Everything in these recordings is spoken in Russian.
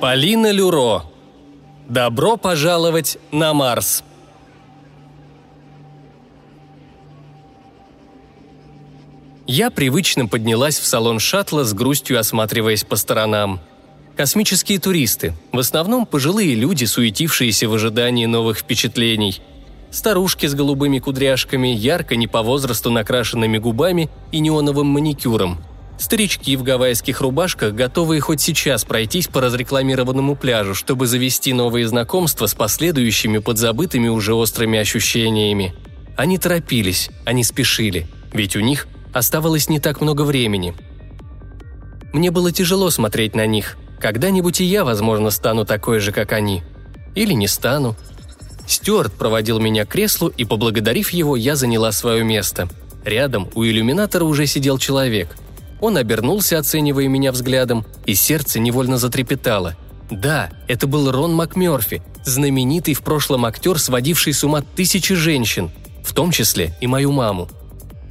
Полина Люро. Добро пожаловать на Марс. Я привычно поднялась в салон шаттла с грустью осматриваясь по сторонам. Космические туристы, в основном пожилые люди, суетившиеся в ожидании новых впечатлений. Старушки с голубыми кудряшками, ярко не по возрасту накрашенными губами и неоновым маникюром. Старички в гавайских рубашках, готовые хоть сейчас пройтись по разрекламированному пляжу, чтобы завести новые знакомства с последующими подзабытыми уже острыми ощущениями. Они торопились, они спешили, ведь у них Оставалось не так много времени. Мне было тяжело смотреть на них. Когда-нибудь и я, возможно, стану такой же, как они. Или не стану. Стюарт проводил меня к креслу, и, поблагодарив его, я заняла свое место. Рядом у иллюминатора уже сидел человек. Он обернулся, оценивая меня взглядом, и сердце невольно затрепетало. Да, это был Рон МакМёрфи, знаменитый в прошлом актер, сводивший с ума тысячи женщин, в том числе и мою маму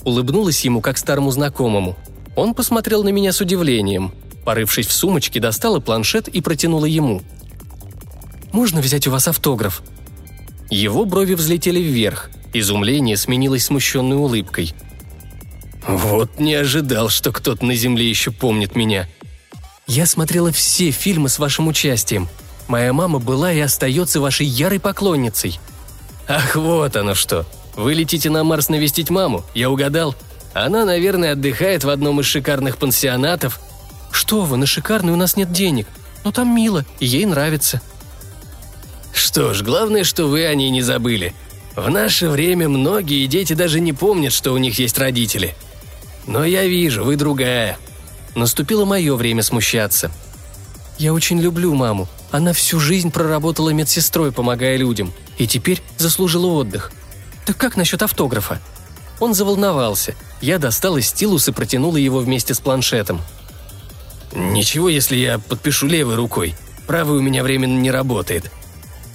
улыбнулась ему как старому знакомому. Он посмотрел на меня с удивлением. Порывшись в сумочке, достала планшет и протянула ему. «Можно взять у вас автограф?» Его брови взлетели вверх. Изумление сменилось смущенной улыбкой. «Вот не ожидал, что кто-то на Земле еще помнит меня», я смотрела все фильмы с вашим участием. Моя мама была и остается вашей ярой поклонницей». «Ах, вот оно что! Вы летите на Марс навестить маму, я угадал. Она, наверное, отдыхает в одном из шикарных пансионатов. Что вы, на шикарный у нас нет денег. Но там мило, и ей нравится. Что ж, главное, что вы о ней не забыли. В наше время многие дети даже не помнят, что у них есть родители. Но я вижу, вы другая. Наступило мое время смущаться. Я очень люблю маму. Она всю жизнь проработала медсестрой, помогая людям, и теперь заслужила отдых. «Так как насчет автографа?» Он заволновался. Я достал из стилус и протянула его вместе с планшетом. «Ничего, если я подпишу левой рукой. Правый у меня временно не работает».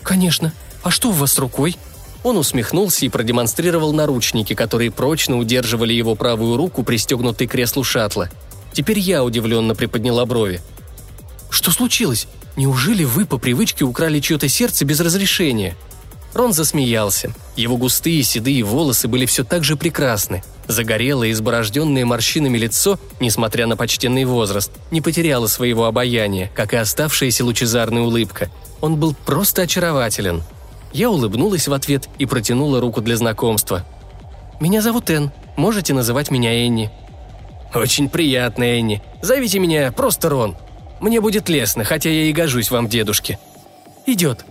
«Конечно. А что у вас с рукой?» Он усмехнулся и продемонстрировал наручники, которые прочно удерживали его правую руку, пристегнутой к креслу шаттла. Теперь я удивленно приподняла брови. «Что случилось? Неужели вы по привычке украли чье-то сердце без разрешения?» Рон засмеялся. Его густые седые волосы были все так же прекрасны. Загорелое, изборожденное морщинами лицо, несмотря на почтенный возраст, не потеряло своего обаяния, как и оставшаяся лучезарная улыбка. Он был просто очарователен. Я улыбнулась в ответ и протянула руку для знакомства. «Меня зовут Энн. Можете называть меня Энни». «Очень приятно, Энни. Зовите меня просто Рон. Мне будет лестно, хотя я и гожусь вам дедушке». «Идет»,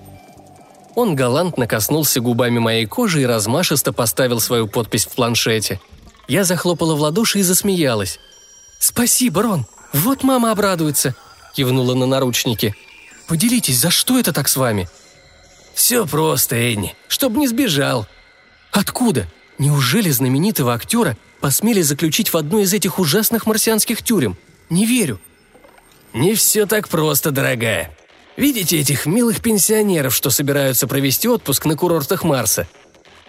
он галантно коснулся губами моей кожи и размашисто поставил свою подпись в планшете. Я захлопала в ладоши и засмеялась. «Спасибо, Рон! Вот мама обрадуется!» – кивнула на наручники. «Поделитесь, за что это так с вами?» «Все просто, Энни, чтоб не сбежал». «Откуда? Неужели знаменитого актера посмели заключить в одну из этих ужасных марсианских тюрем? Не верю». «Не все так просто, дорогая. Видите этих милых пенсионеров, что собираются провести отпуск на курортах Марса?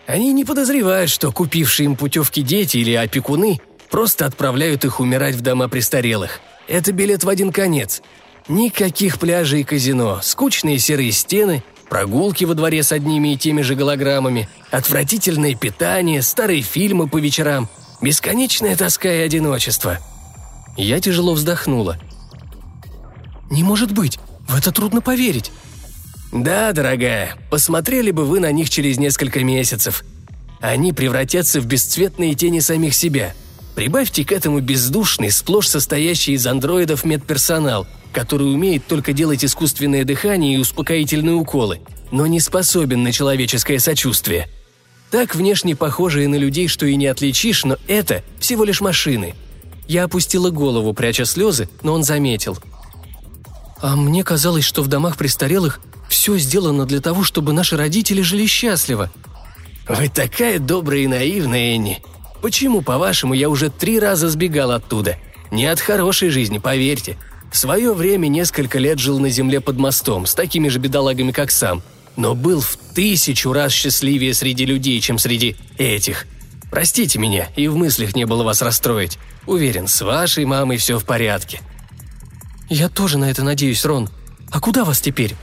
Они не подозревают, что купившие им путевки дети или опекуны просто отправляют их умирать в дома престарелых. Это билет в один конец. Никаких пляжей и казино, скучные серые стены, прогулки во дворе с одними и теми же голограммами, отвратительное питание, старые фильмы по вечерам, бесконечная тоска и одиночество. Я тяжело вздохнула. «Не может быть! В это трудно поверить. Да, дорогая, посмотрели бы вы на них через несколько месяцев. Они превратятся в бесцветные тени самих себя. Прибавьте к этому бездушный, сплошь состоящий из андроидов медперсонал, который умеет только делать искусственное дыхание и успокоительные уколы, но не способен на человеческое сочувствие. Так внешне похожие на людей, что и не отличишь, но это всего лишь машины. Я опустила голову, пряча слезы, но он заметил – а мне казалось, что в домах престарелых все сделано для того, чтобы наши родители жили счастливо. Вы такая добрая и наивная, Энни. Почему, по-вашему, я уже три раза сбегал оттуда? Не от хорошей жизни, поверьте. В свое время несколько лет жил на земле под мостом, с такими же бедолагами, как сам. Но был в тысячу раз счастливее среди людей, чем среди этих. Простите меня, и в мыслях не было вас расстроить. Уверен, с вашей мамой все в порядке. «Я тоже на это надеюсь, Рон. А куда вас теперь?»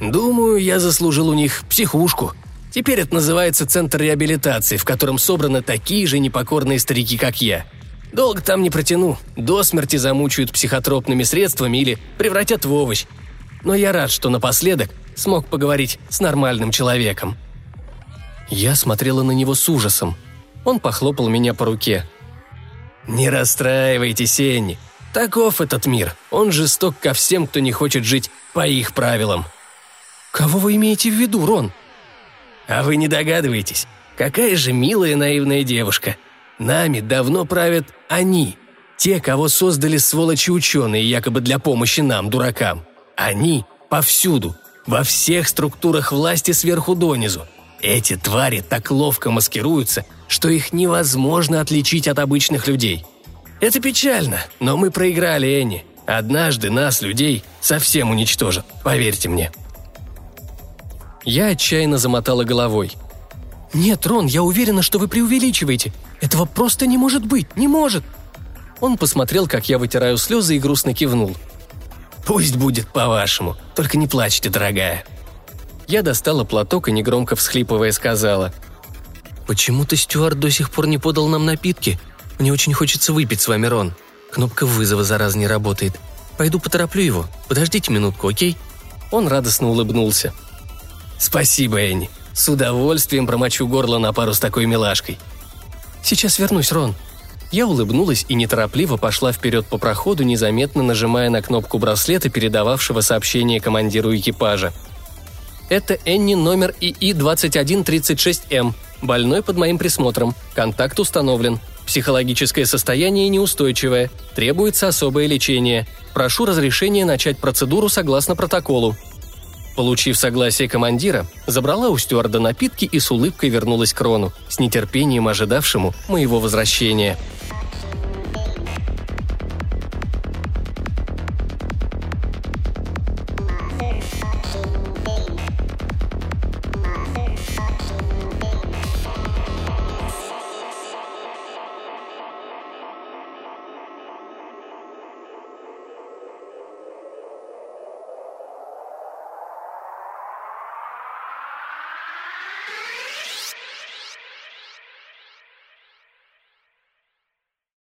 «Думаю, я заслужил у них психушку. Теперь это называется Центр реабилитации, в котором собраны такие же непокорные старики, как я. Долго там не протяну. До смерти замучают психотропными средствами или превратят в овощ. Но я рад, что напоследок смог поговорить с нормальным человеком». Я смотрела на него с ужасом. Он похлопал меня по руке. «Не расстраивайтесь, Энни. Таков этот мир. Он жесток ко всем, кто не хочет жить по их правилам». «Кого вы имеете в виду, Рон?» «А вы не догадываетесь? Какая же милая наивная девушка. Нами давно правят они, те, кого создали сволочи-ученые якобы для помощи нам, дуракам. Они повсюду, во всех структурах власти сверху донизу. Эти твари так ловко маскируются, что их невозможно отличить от обычных людей. Это печально, но мы проиграли, Энни. Однажды нас, людей, совсем уничтожат, поверьте мне. Я отчаянно замотала головой. «Нет, Рон, я уверена, что вы преувеличиваете. Этого просто не может быть, не может!» Он посмотрел, как я вытираю слезы и грустно кивнул. «Пусть будет по-вашему, только не плачьте, дорогая». Я достала платок и негромко всхлипывая сказала. «Почему-то Стюарт до сих пор не подал нам напитки. Мне очень хочется выпить с вами, Рон. Кнопка вызова зараз не работает. Пойду потороплю его. Подождите минутку, окей?» Он радостно улыбнулся. «Спасибо, Энни. С удовольствием промочу горло на пару с такой милашкой». «Сейчас вернусь, Рон». Я улыбнулась и неторопливо пошла вперед по проходу, незаметно нажимая на кнопку браслета, передававшего сообщение командиру экипажа. «Это Энни номер ИИ-2136М. Больной под моим присмотром. Контакт установлен. Психологическое состояние неустойчивое. Требуется особое лечение. Прошу разрешения начать процедуру согласно протоколу. Получив согласие командира, забрала у стюарда напитки и с улыбкой вернулась к Рону, с нетерпением ожидавшему моего возвращения –